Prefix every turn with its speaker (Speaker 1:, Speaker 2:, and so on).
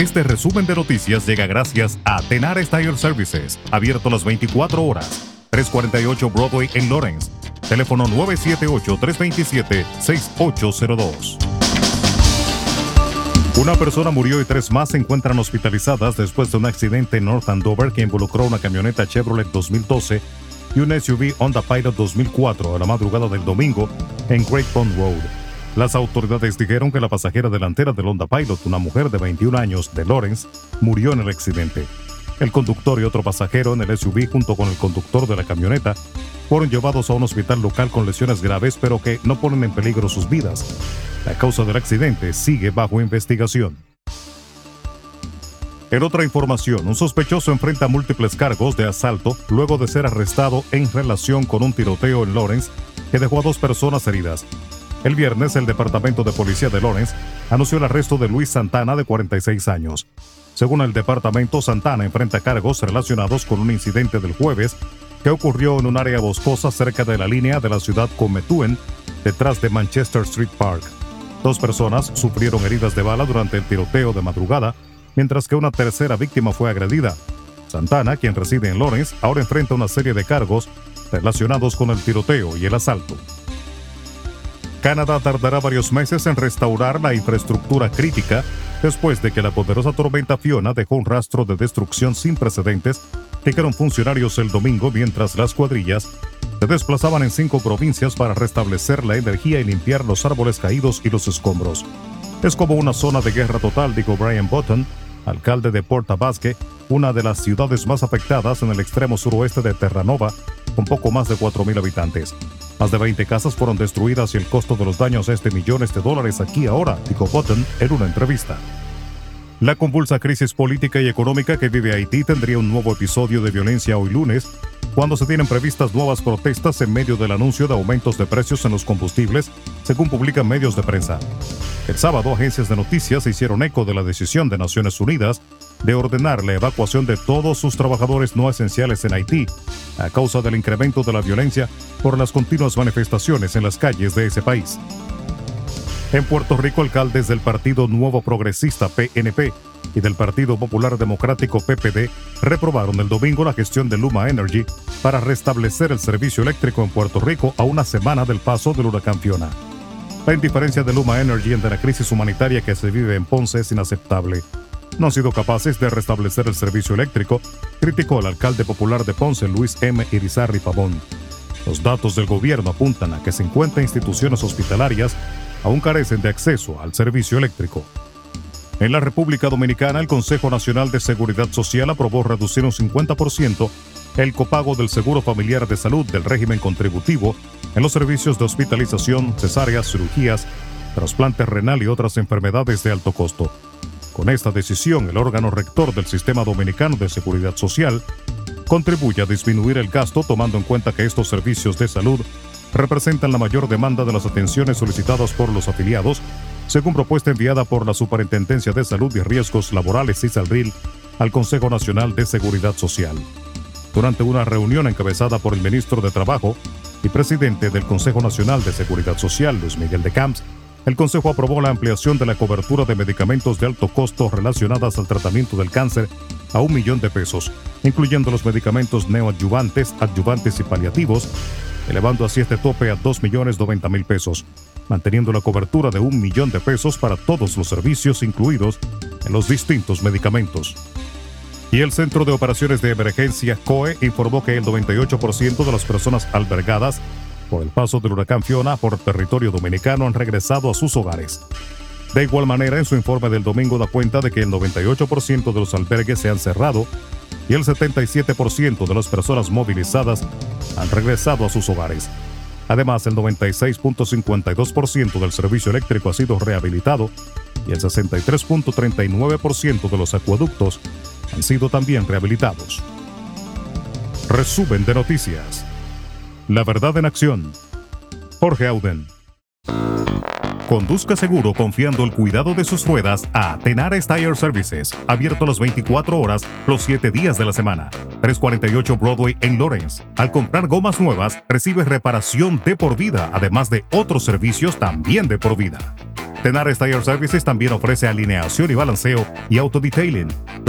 Speaker 1: Este resumen de noticias llega gracias a Tenar Tire Services, abierto las 24 horas. 348 Broadway en Lawrence. Teléfono 978-327-6802. Una persona murió y tres más se encuentran hospitalizadas después de un accidente en North Andover que involucró una camioneta Chevrolet 2012 y un SUV Honda Pilot 2004 a la madrugada del domingo en Great Pond Road. Las autoridades dijeron que la pasajera delantera del Honda Pilot, una mujer de 21 años de Lawrence, murió en el accidente. El conductor y otro pasajero en el SUV junto con el conductor de la camioneta fueron llevados a un hospital local con lesiones graves pero que no ponen en peligro sus vidas. La causa del accidente sigue bajo investigación. En otra información, un sospechoso enfrenta múltiples cargos de asalto luego de ser arrestado en relación con un tiroteo en Lawrence que dejó a dos personas heridas. El viernes, el Departamento de Policía de Lawrence anunció el arresto de Luis Santana, de 46 años. Según el departamento, Santana enfrenta cargos relacionados con un incidente del jueves que ocurrió en un área boscosa cerca de la línea de la ciudad Cometuen, detrás de Manchester Street Park. Dos personas sufrieron heridas de bala durante el tiroteo de madrugada, mientras que una tercera víctima fue agredida. Santana, quien reside en Lawrence, ahora enfrenta una serie de cargos relacionados con el tiroteo y el asalto. Canadá tardará varios meses en restaurar la infraestructura crítica después de que la poderosa tormenta Fiona dejó un rastro de destrucción sin precedentes, dijeron funcionarios el domingo mientras las cuadrillas se desplazaban en cinco provincias para restablecer la energía y limpiar los árboles caídos y los escombros. Es como una zona de guerra total, dijo Brian Button, alcalde de Porta Basque, una de las ciudades más afectadas en el extremo suroeste de Terranova, con poco más de 4.000 habitantes. Más de 20 casas fueron destruidas y el costo de los daños es de millones de dólares aquí ahora, dijo Button en una entrevista. La convulsa crisis política y económica que vive Haití tendría un nuevo episodio de violencia hoy lunes, cuando se tienen previstas nuevas protestas en medio del anuncio de aumentos de precios en los combustibles, según publican medios de prensa. El sábado, agencias de noticias hicieron eco de la decisión de Naciones Unidas de ordenar la evacuación de todos sus trabajadores no esenciales en Haití, a causa del incremento de la violencia por las continuas manifestaciones en las calles de ese país. En Puerto Rico, alcaldes del Partido Nuevo Progresista PNP y del Partido Popular Democrático PPD reprobaron el domingo la gestión de Luma Energy para restablecer el servicio eléctrico en Puerto Rico a una semana del paso del huracán Fiona. La indiferencia de Luma Energy ante la crisis humanitaria que se vive en Ponce es inaceptable. No han sido capaces de restablecer el servicio eléctrico, criticó el alcalde popular de Ponce, Luis M. Irizarry Pavón. Los datos del gobierno apuntan a que 50 instituciones hospitalarias aún carecen de acceso al servicio eléctrico. En la República Dominicana, el Consejo Nacional de Seguridad Social aprobó reducir un 50% el copago del Seguro Familiar de Salud del régimen contributivo en los servicios de hospitalización, cesáreas, cirugías, trasplante renal y otras enfermedades de alto costo. Con esta decisión, el órgano rector del Sistema Dominicano de Seguridad Social contribuye a disminuir el gasto tomando en cuenta que estos servicios de salud representan la mayor demanda de las atenciones solicitadas por los afiliados, según propuesta enviada por la Superintendencia de Salud y Riesgos Laborales CISALRIL al Consejo Nacional de Seguridad Social. Durante una reunión encabezada por el ministro de Trabajo y presidente del Consejo Nacional de Seguridad Social, Luis Miguel de Camps, el Consejo aprobó la ampliación de la cobertura de medicamentos de alto costo relacionadas al tratamiento del cáncer a un millón de pesos, incluyendo los medicamentos neoadyuvantes, adyuvantes y paliativos, elevando así este tope a 2.090.000 pesos, manteniendo la cobertura de un millón de pesos para todos los servicios incluidos en los distintos medicamentos. Y el Centro de Operaciones de Emergencia COE informó que el 98% de las personas albergadas por el paso del huracán Fiona por territorio dominicano han regresado a sus hogares. De igual manera, en su informe del domingo da cuenta de que el 98% de los albergues se han cerrado y el 77% de las personas movilizadas han regresado a sus hogares. Además, el 96.52% del servicio eléctrico ha sido rehabilitado y el 63.39% de los acueductos han sido también rehabilitados. Resumen de noticias. La verdad en acción. Jorge Auden. Conduzca seguro confiando el cuidado de sus ruedas a Tenares Tire Services, abierto las 24 horas, los 7 días de la semana. 348 Broadway en Lawrence. Al comprar gomas nuevas, recibe reparación de por vida, además de otros servicios también de por vida. Tenares Tire Services también ofrece alineación y balanceo y autodetailing.